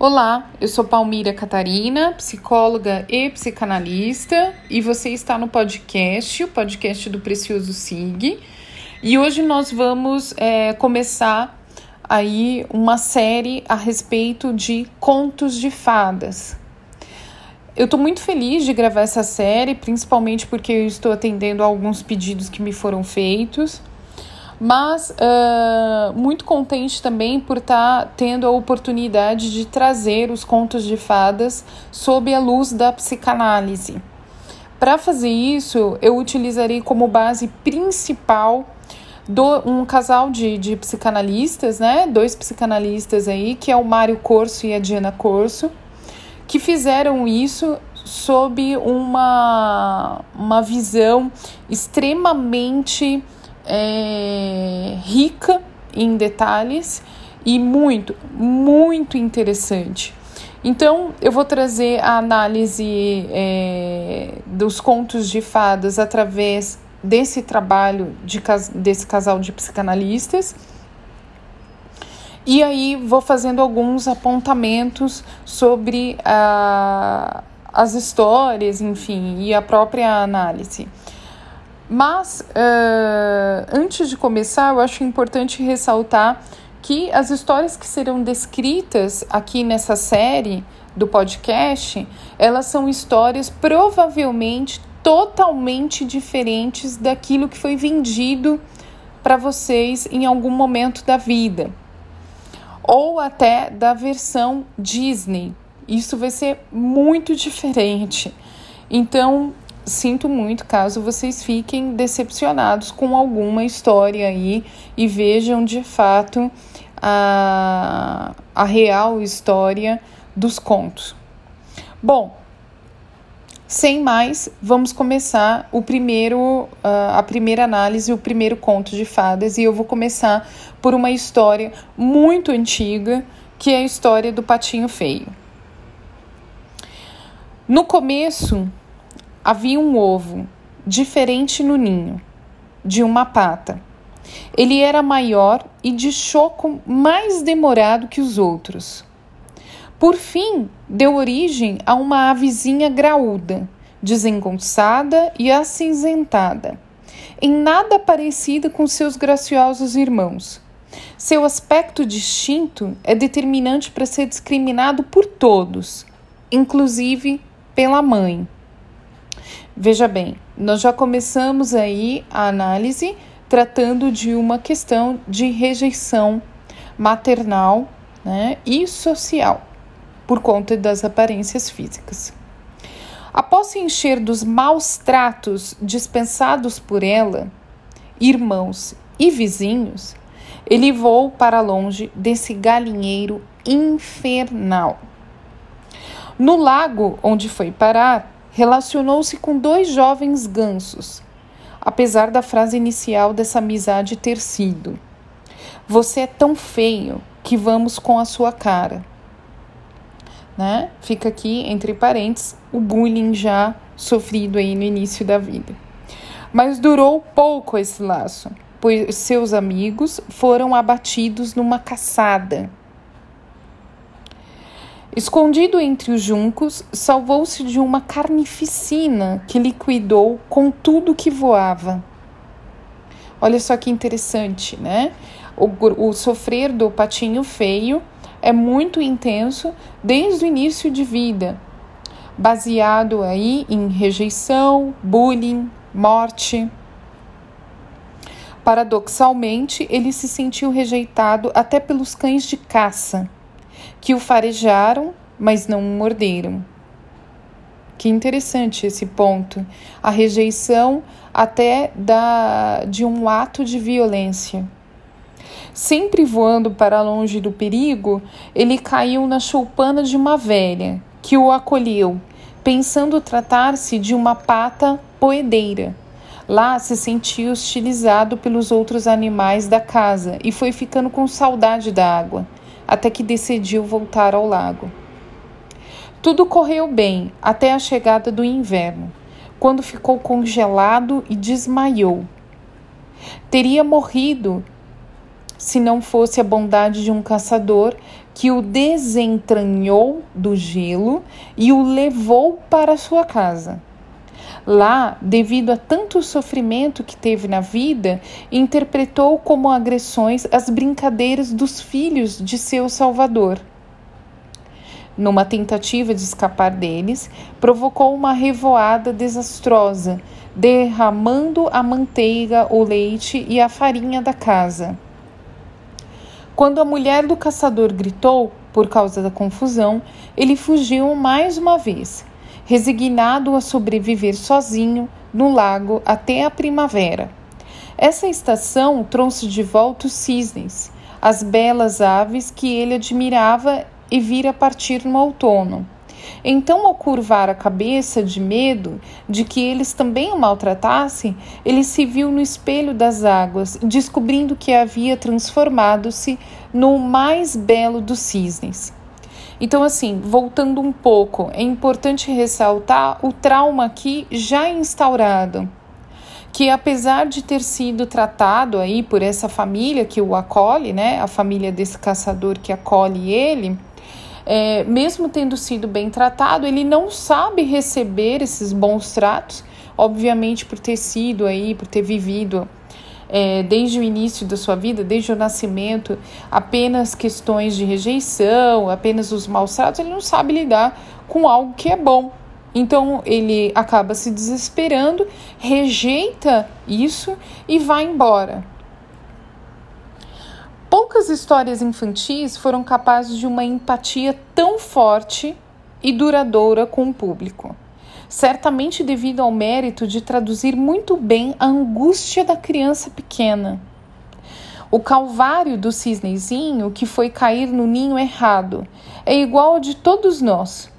Olá, eu sou Palmira Catarina, psicóloga e psicanalista, e você está no podcast, o podcast do Precioso Sig. E hoje nós vamos é, começar aí uma série a respeito de contos de fadas. Eu estou muito feliz de gravar essa série, principalmente porque eu estou atendendo a alguns pedidos que me foram feitos mas uh, muito contente também por estar tá tendo a oportunidade de trazer os contos de fadas sob a luz da psicanálise. Para fazer isso, eu utilizarei como base principal do, um casal de, de psicanalistas, né? Dois psicanalistas aí, que é o Mário Corso e a Diana Corso, que fizeram isso sob uma, uma visão extremamente é, rica em detalhes e muito, muito interessante. Então, eu vou trazer a análise é, dos contos de fadas através desse trabalho de, desse casal de psicanalistas. E aí vou fazendo alguns apontamentos sobre a, as histórias, enfim, e a própria análise. Mas uh, antes de começar, eu acho importante ressaltar que as histórias que serão descritas aqui nessa série do podcast, elas são histórias provavelmente totalmente diferentes daquilo que foi vendido para vocês em algum momento da vida, ou até da versão Disney. Isso vai ser muito diferente. Então, sinto muito caso vocês fiquem decepcionados com alguma história aí e vejam de fato a, a real história dos contos. Bom, sem mais, vamos começar o primeiro, a primeira análise, o primeiro conto de fadas, e eu vou começar por uma história muito antiga, que é a história do patinho feio. No começo havia um ovo, diferente no ninho, de uma pata. Ele era maior e de choco mais demorado que os outros. Por fim, deu origem a uma avezinha graúda, desengonçada e acinzentada, em nada parecida com seus graciosos irmãos. Seu aspecto distinto é determinante para ser discriminado por todos, inclusive pela mãe. Veja bem, nós já começamos aí a análise tratando de uma questão de rejeição maternal né, e social por conta das aparências físicas. Após se encher dos maus tratos dispensados por ela, irmãos e vizinhos, ele voou para longe desse galinheiro infernal. No lago onde foi parar, relacionou-se com dois jovens gansos, apesar da frase inicial dessa amizade ter sido: Você é tão feio que vamos com a sua cara. Né? Fica aqui entre parênteses o bullying já sofrido aí no início da vida. Mas durou pouco esse laço, pois seus amigos foram abatidos numa caçada Escondido entre os juncos, salvou-se de uma carnificina que liquidou com tudo que voava. Olha só que interessante, né? O, o sofrer do patinho feio é muito intenso desde o início de vida, baseado aí em rejeição, bullying, morte. Paradoxalmente, ele se sentiu rejeitado até pelos cães de caça que o farejaram, mas não o morderam. Que interessante esse ponto. A rejeição até da, de um ato de violência. Sempre voando para longe do perigo, ele caiu na choupana de uma velha, que o acolheu, pensando tratar-se de uma pata poedeira. Lá se sentia hostilizado pelos outros animais da casa e foi ficando com saudade da água até que decidiu voltar ao lago. Tudo correu bem até a chegada do inverno, quando ficou congelado e desmaiou. Teria morrido se não fosse a bondade de um caçador que o desentranhou do gelo e o levou para sua casa. Lá, devido a tanto sofrimento que teve na vida, interpretou como agressões as brincadeiras dos filhos de seu Salvador. Numa tentativa de escapar deles, provocou uma revoada desastrosa, derramando a manteiga, o leite e a farinha da casa. Quando a mulher do caçador gritou por causa da confusão, ele fugiu mais uma vez, resignado a sobreviver sozinho no lago até a primavera. Essa estação trouxe de volta os cisnes, as belas aves que ele admirava e vira partir no outono. Então, ao curvar a cabeça de medo de que eles também o maltratassem, ele se viu no espelho das águas, descobrindo que havia transformado-se no mais belo dos cisnes. Então, assim, voltando um pouco, é importante ressaltar o trauma aqui já instaurado, que apesar de ter sido tratado aí por essa família que o acolhe, né, a família desse caçador que acolhe ele, é, mesmo tendo sido bem tratado, ele não sabe receber esses bons tratos, obviamente por ter sido aí, por ter vivido é, desde o início da sua vida, desde o nascimento, apenas questões de rejeição, apenas os maus tratos, ele não sabe lidar com algo que é bom. Então ele acaba se desesperando, rejeita isso e vai embora. Poucas histórias infantis foram capazes de uma empatia tão forte e duradoura com o público. Certamente devido ao mérito de traduzir muito bem a angústia da criança pequena. O calvário do cisnezinho que foi cair no ninho errado é igual ao de todos nós.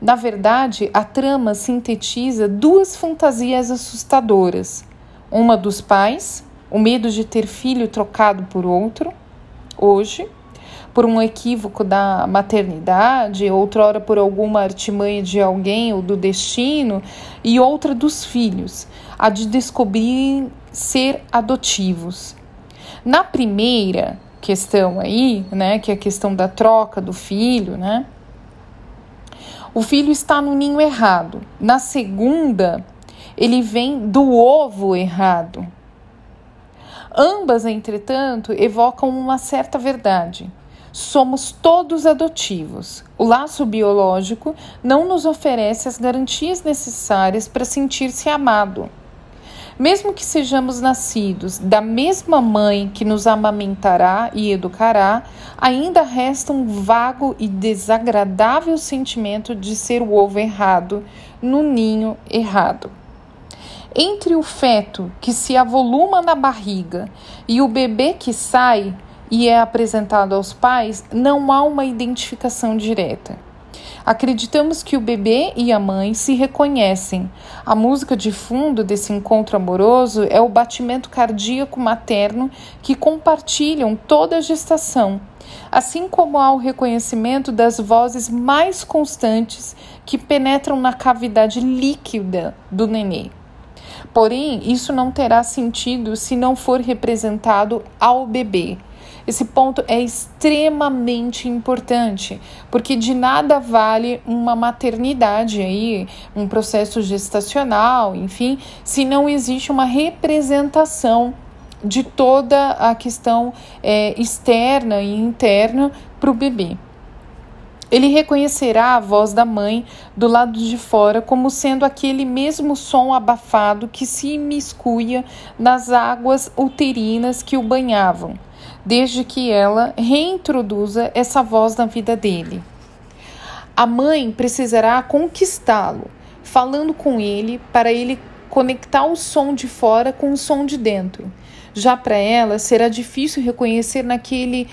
Na verdade, a trama sintetiza duas fantasias assustadoras: uma dos pais, o medo de ter filho trocado por outro, hoje, por um equívoco da maternidade, outrora por alguma artimanha de alguém ou do destino, e outra dos filhos, a de descobrir ser adotivos. Na primeira questão aí, né, que é a questão da troca do filho, né? O filho está no ninho errado. Na segunda, ele vem do ovo errado. Ambas, entretanto, evocam uma certa verdade. Somos todos adotivos. O laço biológico não nos oferece as garantias necessárias para sentir-se amado. Mesmo que sejamos nascidos da mesma mãe que nos amamentará e educará, ainda resta um vago e desagradável sentimento de ser o ovo errado no ninho errado. Entre o feto que se avoluma na barriga e o bebê que sai e é apresentado aos pais, não há uma identificação direta. Acreditamos que o bebê e a mãe se reconhecem. A música de fundo desse encontro amoroso é o batimento cardíaco materno que compartilham toda a gestação, assim como há o reconhecimento das vozes mais constantes que penetram na cavidade líquida do nenê. Porém, isso não terá sentido se não for representado ao bebê. Esse ponto é extremamente importante, porque de nada vale uma maternidade aí, um processo gestacional, enfim, se não existe uma representação de toda a questão é, externa e interna para o bebê. Ele reconhecerá a voz da mãe do lado de fora como sendo aquele mesmo som abafado que se imiscuia nas águas uterinas que o banhavam, desde que ela reintroduza essa voz na vida dele. A mãe precisará conquistá-lo, falando com ele para ele conectar o som de fora com o som de dentro. Já para ela será difícil reconhecer naquele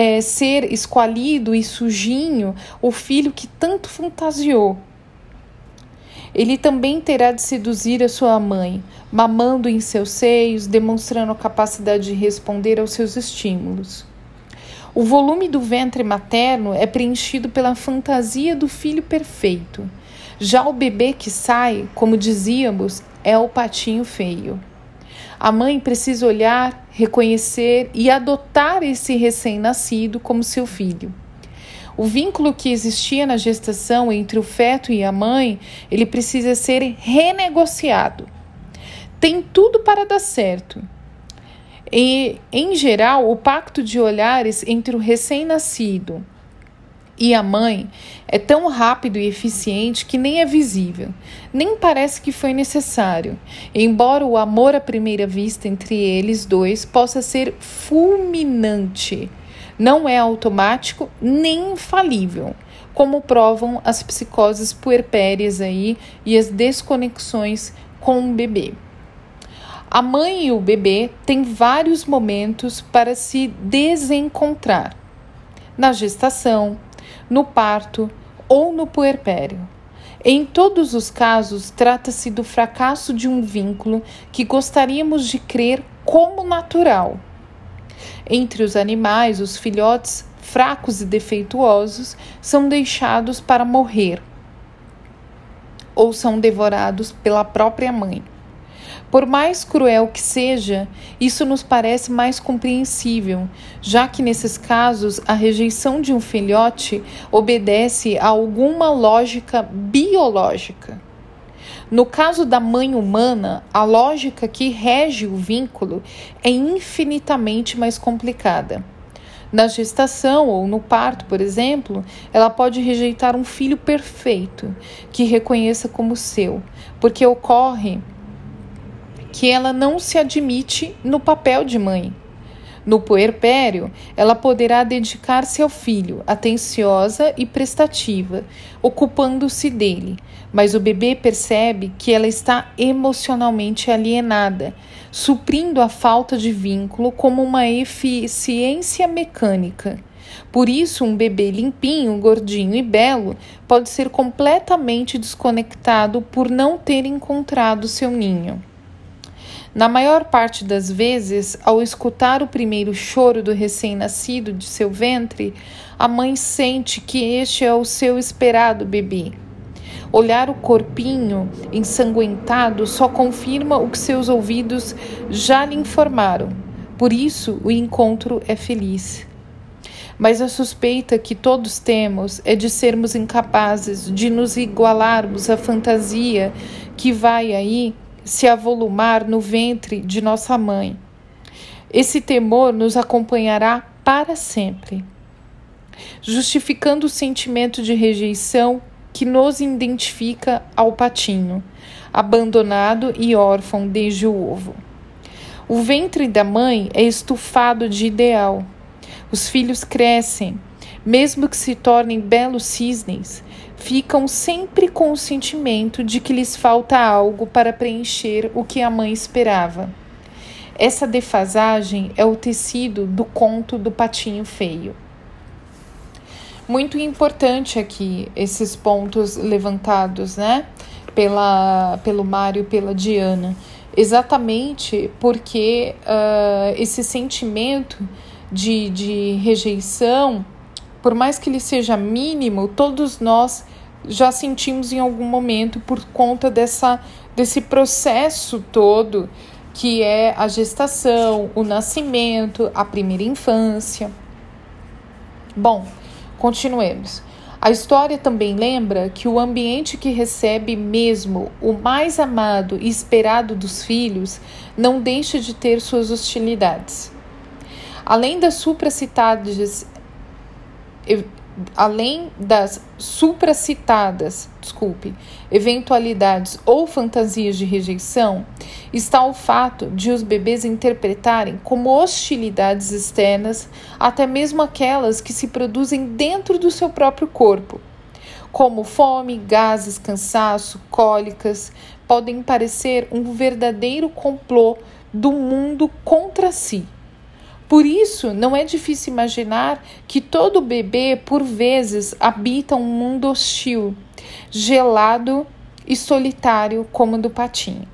é, ser esqualido e sujinho o filho que tanto fantasiou. Ele também terá de seduzir a sua mãe, mamando em seus seios, demonstrando a capacidade de responder aos seus estímulos. O volume do ventre materno é preenchido pela fantasia do filho perfeito. Já o bebê que sai, como dizíamos, é o patinho feio. A mãe precisa olhar, reconhecer e adotar esse recém-nascido como seu filho. O vínculo que existia na gestação entre o feto e a mãe, ele precisa ser renegociado. Tem tudo para dar certo. E, em geral, o pacto de olhares entre o recém-nascido e a mãe é tão rápido e eficiente que nem é visível, nem parece que foi necessário, embora o amor à primeira vista entre eles dois possa ser fulminante. Não é automático nem infalível, como provam as psicoses puerpérias aí e as desconexões com o bebê. A mãe e o bebê têm vários momentos para se desencontrar. Na gestação, no parto ou no puerpério. Em todos os casos, trata-se do fracasso de um vínculo que gostaríamos de crer como natural. Entre os animais, os filhotes fracos e defeituosos são deixados para morrer ou são devorados pela própria mãe. Por mais cruel que seja, isso nos parece mais compreensível, já que nesses casos a rejeição de um filhote obedece a alguma lógica biológica. No caso da mãe humana, a lógica que rege o vínculo é infinitamente mais complicada. Na gestação ou no parto, por exemplo, ela pode rejeitar um filho perfeito que reconheça como seu, porque ocorre que ela não se admite no papel de mãe. No puerpério, ela poderá dedicar-se ao filho, atenciosa e prestativa, ocupando-se dele, mas o bebê percebe que ela está emocionalmente alienada, suprindo a falta de vínculo como uma eficiência mecânica. Por isso, um bebê limpinho, gordinho e belo pode ser completamente desconectado por não ter encontrado seu ninho. Na maior parte das vezes, ao escutar o primeiro choro do recém-nascido de seu ventre, a mãe sente que este é o seu esperado bebê. Olhar o corpinho ensanguentado só confirma o que seus ouvidos já lhe informaram. Por isso, o encontro é feliz. Mas a suspeita que todos temos é de sermos incapazes de nos igualarmos à fantasia que vai aí se avolumar no ventre de nossa mãe. Esse temor nos acompanhará para sempre, justificando o sentimento de rejeição que nos identifica ao patinho, abandonado e órfão desde o ovo. O ventre da mãe é estufado de ideal. Os filhos crescem, mesmo que se tornem belos cisnes, ficam sempre com o sentimento de que lhes falta algo para preencher o que a mãe esperava. Essa defasagem é o tecido do conto do patinho feio. Muito importante aqui esses pontos levantados, né, pela, pelo Mário e pela Diana, exatamente porque uh, esse sentimento de, de rejeição por mais que ele seja mínimo, todos nós já sentimos em algum momento por conta dessa, desse processo todo que é a gestação, o nascimento, a primeira infância. Bom, continuemos. A história também lembra que o ambiente que recebe mesmo o mais amado e esperado dos filhos não deixa de ter suas hostilidades. Além das supracitadas além das supracitadas, desculpe, eventualidades ou fantasias de rejeição, está o fato de os bebês interpretarem como hostilidades externas até mesmo aquelas que se produzem dentro do seu próprio corpo, como fome, gases, cansaço, cólicas, podem parecer um verdadeiro complô do mundo contra si. Por isso, não é difícil imaginar que todo bebê, por vezes, habita um mundo hostil, gelado e solitário como o do patinho.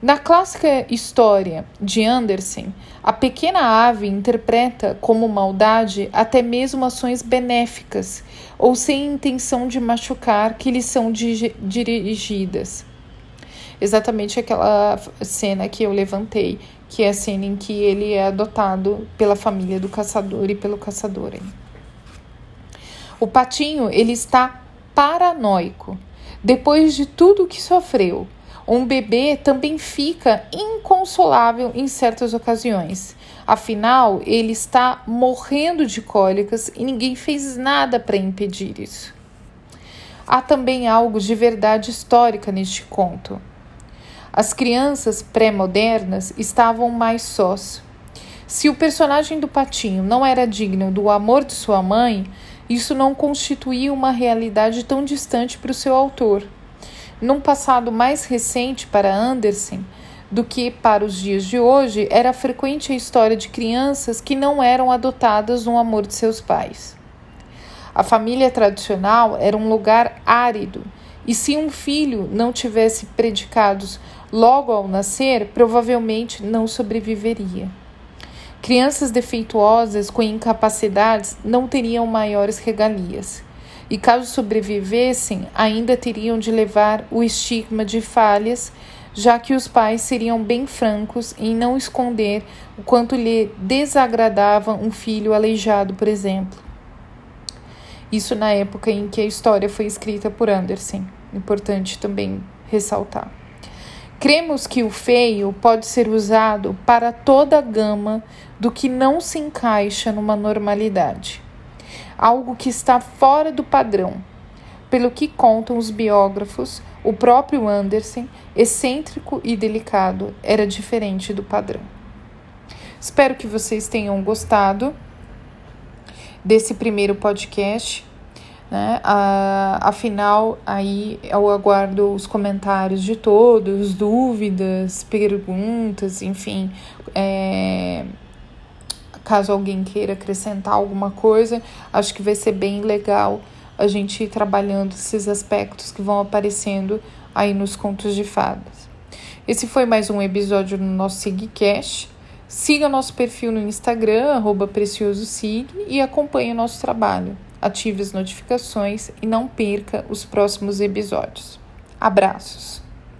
Na clássica história de Andersen, a pequena ave interpreta como maldade até mesmo ações benéficas ou sem intenção de machucar que lhe são dirigidas. Exatamente aquela cena que eu levantei que é a cena em que ele é adotado pela família do caçador e pelo caçador. O patinho, ele está paranoico. Depois de tudo que sofreu, um bebê também fica inconsolável em certas ocasiões. Afinal, ele está morrendo de cólicas e ninguém fez nada para impedir isso. Há também algo de verdade histórica neste conto. As crianças pré-modernas estavam mais sós. Se o personagem do patinho não era digno do amor de sua mãe, isso não constituía uma realidade tão distante para o seu autor. Num passado mais recente para Andersen do que para os dias de hoje, era frequente a história de crianças que não eram adotadas no amor de seus pais. A família tradicional era um lugar árido, e se um filho não tivesse predicados logo ao nascer, provavelmente não sobreviveria. Crianças defeituosas com incapacidades não teriam maiores regalias. E caso sobrevivessem, ainda teriam de levar o estigma de falhas, já que os pais seriam bem francos em não esconder o quanto lhe desagradava um filho aleijado, por exemplo. Isso na época em que a história foi escrita por Andersen. Importante também ressaltar. Cremos que o feio pode ser usado para toda a gama do que não se encaixa numa normalidade, algo que está fora do padrão. Pelo que contam os biógrafos, o próprio Andersen, excêntrico e delicado, era diferente do padrão. Espero que vocês tenham gostado desse primeiro podcast. Né? Ah, afinal, aí eu aguardo os comentários de todos, dúvidas, perguntas, enfim. É, caso alguém queira acrescentar alguma coisa, acho que vai ser bem legal a gente ir trabalhando esses aspectos que vão aparecendo aí nos contos de fadas. Esse foi mais um episódio no nosso SigCast. Siga nosso perfil no Instagram, arroba PreciosoSig, e acompanhe o nosso trabalho. Ative as notificações e não perca os próximos episódios. Abraços!